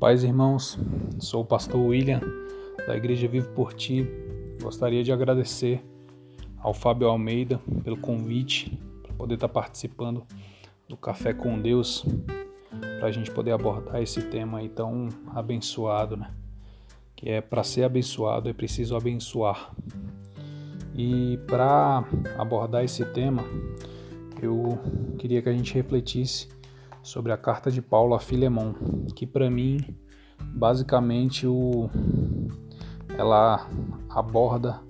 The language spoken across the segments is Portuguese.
Paz, irmãos, sou o pastor William, da Igreja Vivo por Ti. Gostaria de agradecer ao Fábio Almeida pelo convite para poder estar participando do Café com Deus, para a gente poder abordar esse tema aí tão abençoado, né? Que é para ser abençoado é preciso abençoar. E para abordar esse tema, eu queria que a gente refletisse sobre a carta de Paulo a Filemon, que para mim basicamente o ela aborda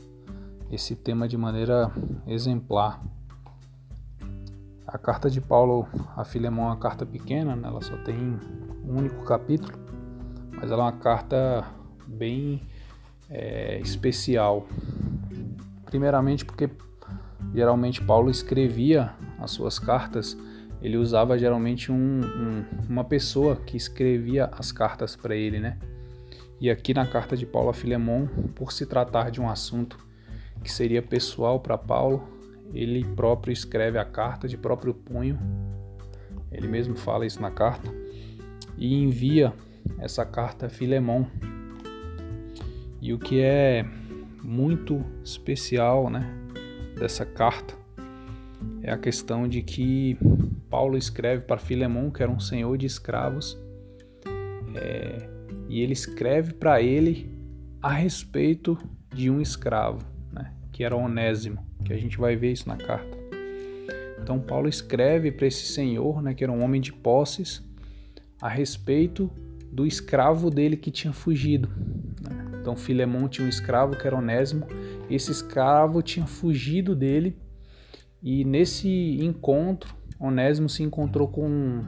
esse tema de maneira exemplar. A carta de Paulo a Filemon é uma carta pequena, né? ela só tem um único capítulo, mas ela é uma carta bem é, especial. Primeiramente porque geralmente Paulo escrevia as suas cartas ele usava geralmente um, um, uma pessoa que escrevia as cartas para ele, né? E aqui na carta de Paulo a Filemon, por se tratar de um assunto que seria pessoal para Paulo, ele próprio escreve a carta de próprio punho, ele mesmo fala isso na carta, e envia essa carta a Filemon. E o que é muito especial né, dessa carta é a questão de que Paulo escreve para Filemão, que era um senhor de escravos, é, e ele escreve para ele a respeito de um escravo, né, que era Onésimo, que a gente vai ver isso na carta. Então Paulo escreve para esse senhor, né, que era um homem de posses, a respeito do escravo dele que tinha fugido. Né? Então Filemão tinha um escravo que era Onésimo, esse escravo tinha fugido dele e nesse encontro Onésimo se encontrou com,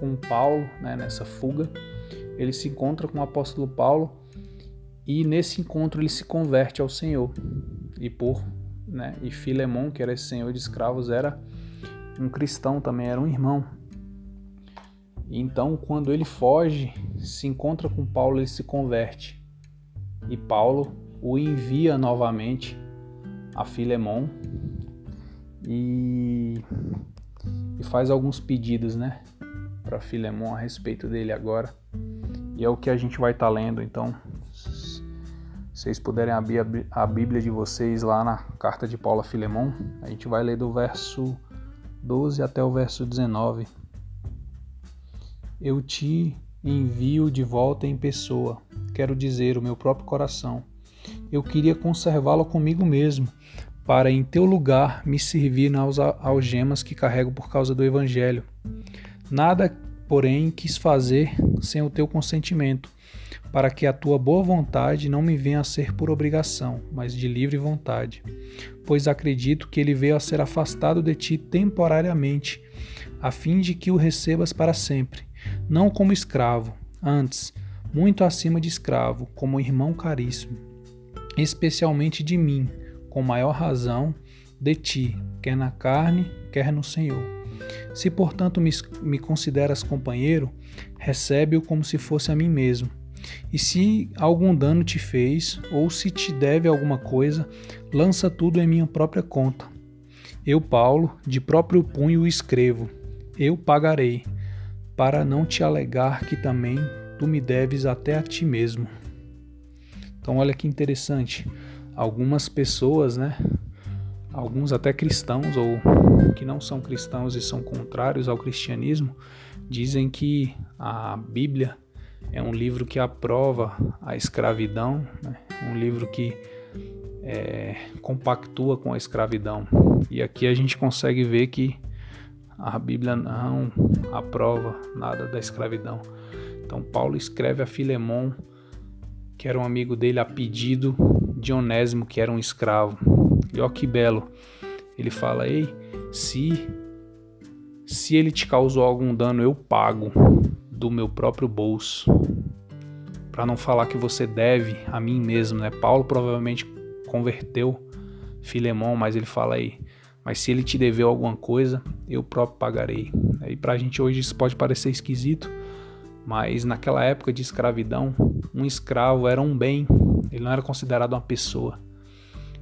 com Paulo, né, nessa fuga. Ele se encontra com o apóstolo Paulo e nesse encontro ele se converte ao Senhor. E por, né, e Filemon, que era esse senhor de escravos, era um cristão também, era um irmão. Então, quando ele foge, se encontra com Paulo, ele se converte. E Paulo o envia novamente a Filemon. E e faz alguns pedidos, né, para Filemon a respeito dele agora. E é o que a gente vai estar tá lendo, então se vocês puderem abrir a Bíblia de vocês lá na carta de Paulo a Filemon, a gente vai ler do verso 12 até o verso 19. Eu te envio de volta em pessoa, quero dizer, o meu próprio coração. Eu queria conservá-lo comigo mesmo, para em teu lugar me servir nas algemas que carrego por causa do Evangelho. Nada, porém, quis fazer sem o teu consentimento, para que a tua boa vontade não me venha a ser por obrigação, mas de livre vontade. Pois acredito que ele veio a ser afastado de ti temporariamente, a fim de que o recebas para sempre, não como escravo, antes, muito acima de escravo, como irmão caríssimo, especialmente de mim com maior razão de ti, quer na carne, quer no Senhor. Se, portanto, me, me consideras companheiro, recebe-o como se fosse a mim mesmo. E se algum dano te fez, ou se te deve alguma coisa, lança tudo em minha própria conta. Eu, Paulo, de próprio punho escrevo: Eu pagarei, para não te alegar que também tu me deves até a ti mesmo. Então, olha que interessante algumas pessoas, né, alguns até cristãos ou que não são cristãos e são contrários ao cristianismo, dizem que a Bíblia é um livro que aprova a escravidão, né, um livro que é, compactua com a escravidão. E aqui a gente consegue ver que a Bíblia não aprova nada da escravidão. Então Paulo escreve a Filemon, que era um amigo dele a pedido de Onésimo, que era um escravo. E ó que belo. Ele fala: "Ei, se se ele te causou algum dano, eu pago do meu próprio bolso." Para não falar que você deve a mim mesmo, né? Paulo provavelmente converteu Filemão, mas ele fala aí: "Mas se ele te deveu alguma coisa, eu próprio pagarei." Aí pra gente hoje isso pode parecer esquisito, mas naquela época de escravidão, um escravo era um bem ele não era considerado uma pessoa.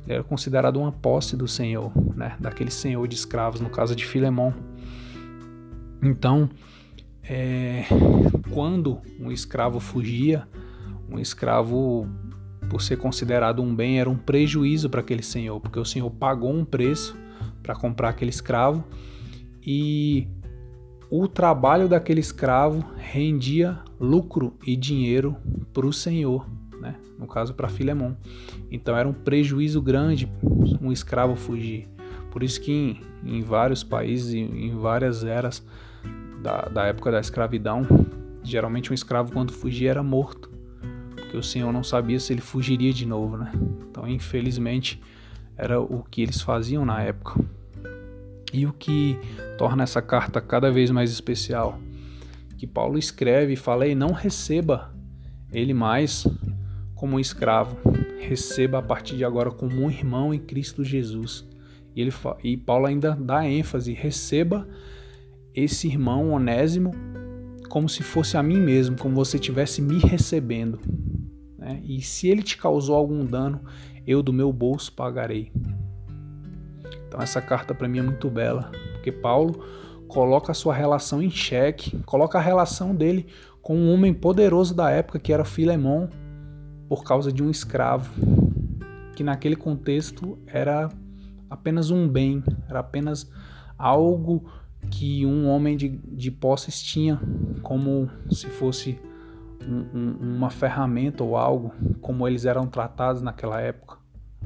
Ele era considerado uma posse do Senhor, né? daquele senhor de escravos, no caso de Filemon. Então, é, quando um escravo fugia, um escravo, por ser considerado um bem, era um prejuízo para aquele senhor, porque o senhor pagou um preço para comprar aquele escravo e o trabalho daquele escravo rendia lucro e dinheiro para o senhor? No caso para Filemon. Então era um prejuízo grande um escravo fugir. Por isso que em, em vários países, em, em várias eras da, da época da escravidão, geralmente um escravo quando fugia era morto, porque o senhor não sabia se ele fugiria de novo, né? Então, infelizmente, era o que eles faziam na época. E o que torna essa carta cada vez mais especial, que Paulo escreve e fala: e não receba ele mais como um escravo, receba a partir de agora como um irmão em Cristo Jesus. E, ele, e Paulo ainda dá ênfase: receba esse irmão Onésimo como se fosse a mim mesmo, como você estivesse me recebendo. Né? E se ele te causou algum dano, eu do meu bolso pagarei. Então essa carta para mim é muito bela, porque Paulo coloca a sua relação em xeque, coloca a relação dele com um homem poderoso da época que era Filemon, por causa de um escravo, que naquele contexto era apenas um bem, era apenas algo que um homem de, de posses tinha, como se fosse um, um, uma ferramenta ou algo, como eles eram tratados naquela época.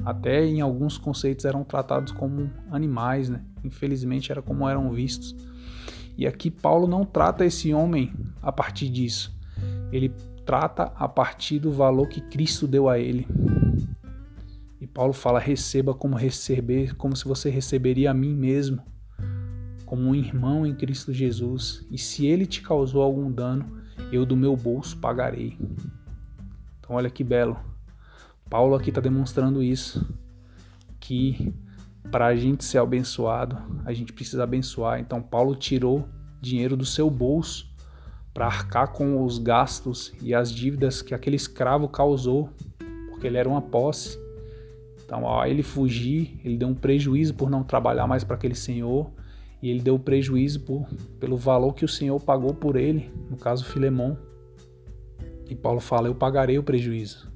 Até em alguns conceitos eram tratados como animais, né? Infelizmente era como eram vistos. E aqui Paulo não trata esse homem a partir disso. Ele trata a partir do valor que Cristo deu a ele. E Paulo fala: receba como receber, como se você receberia a mim mesmo, como um irmão em Cristo Jesus. E se ele te causou algum dano, eu do meu bolso pagarei. Então olha que belo. Paulo aqui está demonstrando isso, que para a gente ser abençoado, a gente precisa abençoar. Então Paulo tirou dinheiro do seu bolso para arcar com os gastos e as dívidas que aquele escravo causou, porque ele era uma posse. Então, ao ele fugir, ele deu um prejuízo por não trabalhar mais para aquele senhor, e ele deu prejuízo por, pelo valor que o senhor pagou por ele, no caso Filemon. E Paulo fala: Eu pagarei o prejuízo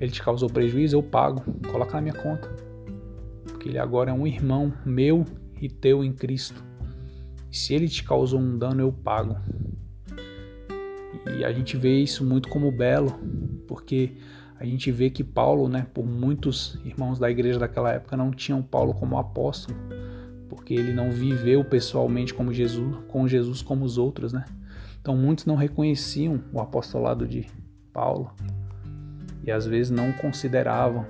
ele te causou prejuízo, eu pago, coloca na minha conta. Porque ele agora é um irmão meu e teu em Cristo. E se ele te causou um dano, eu pago. E a gente vê isso muito como belo, porque a gente vê que Paulo, né, por muitos irmãos da igreja daquela época não tinham Paulo como apóstolo, porque ele não viveu pessoalmente como Jesus, com Jesus como os outros, né? Então muitos não reconheciam o apostolado de Paulo e às vezes não consideravam,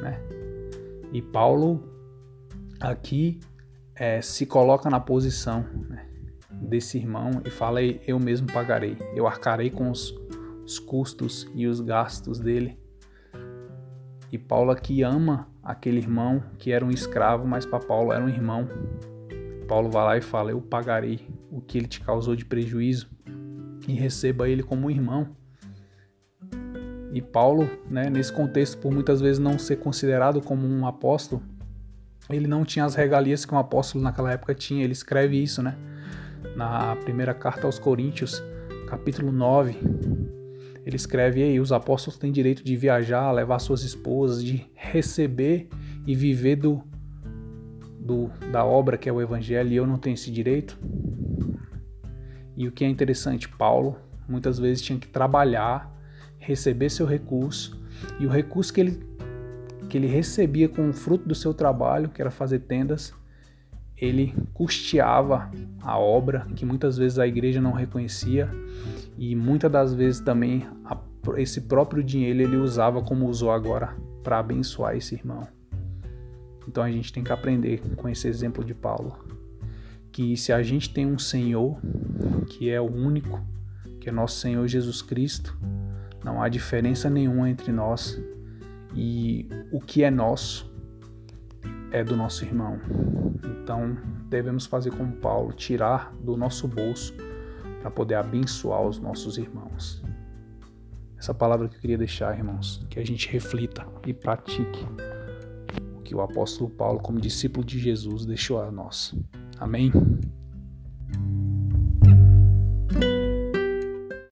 né? E Paulo aqui é, se coloca na posição né, desse irmão e fala: Eu mesmo pagarei, eu arcarei com os, os custos e os gastos dele. E Paulo aqui ama aquele irmão que era um escravo, mas para Paulo era um irmão. Paulo vai lá e fala: Eu pagarei o que ele te causou de prejuízo e receba ele como um irmão. E Paulo, né, nesse contexto, por muitas vezes não ser considerado como um apóstolo, ele não tinha as regalias que um apóstolo naquela época tinha. Ele escreve isso, né? Na primeira carta aos Coríntios, capítulo 9. Ele escreve aí: os apóstolos têm direito de viajar, levar suas esposas, de receber e viver do, do, da obra que é o Evangelho, e eu não tenho esse direito. E o que é interessante, Paulo muitas vezes tinha que trabalhar receber seu recurso e o recurso que ele, que ele recebia com o fruto do seu trabalho, que era fazer tendas, ele custeava a obra que muitas vezes a igreja não reconhecia e muitas das vezes também a, esse próprio dinheiro ele usava como usou agora para abençoar esse irmão. Então a gente tem que aprender com esse exemplo de Paulo que se a gente tem um Senhor que é o único, que é nosso Senhor Jesus Cristo, não há diferença nenhuma entre nós e o que é nosso é do nosso irmão. Então devemos fazer como Paulo, tirar do nosso bolso para poder abençoar os nossos irmãos. Essa palavra que eu queria deixar, irmãos, que a gente reflita e pratique o que o apóstolo Paulo, como discípulo de Jesus, deixou a nós. Amém?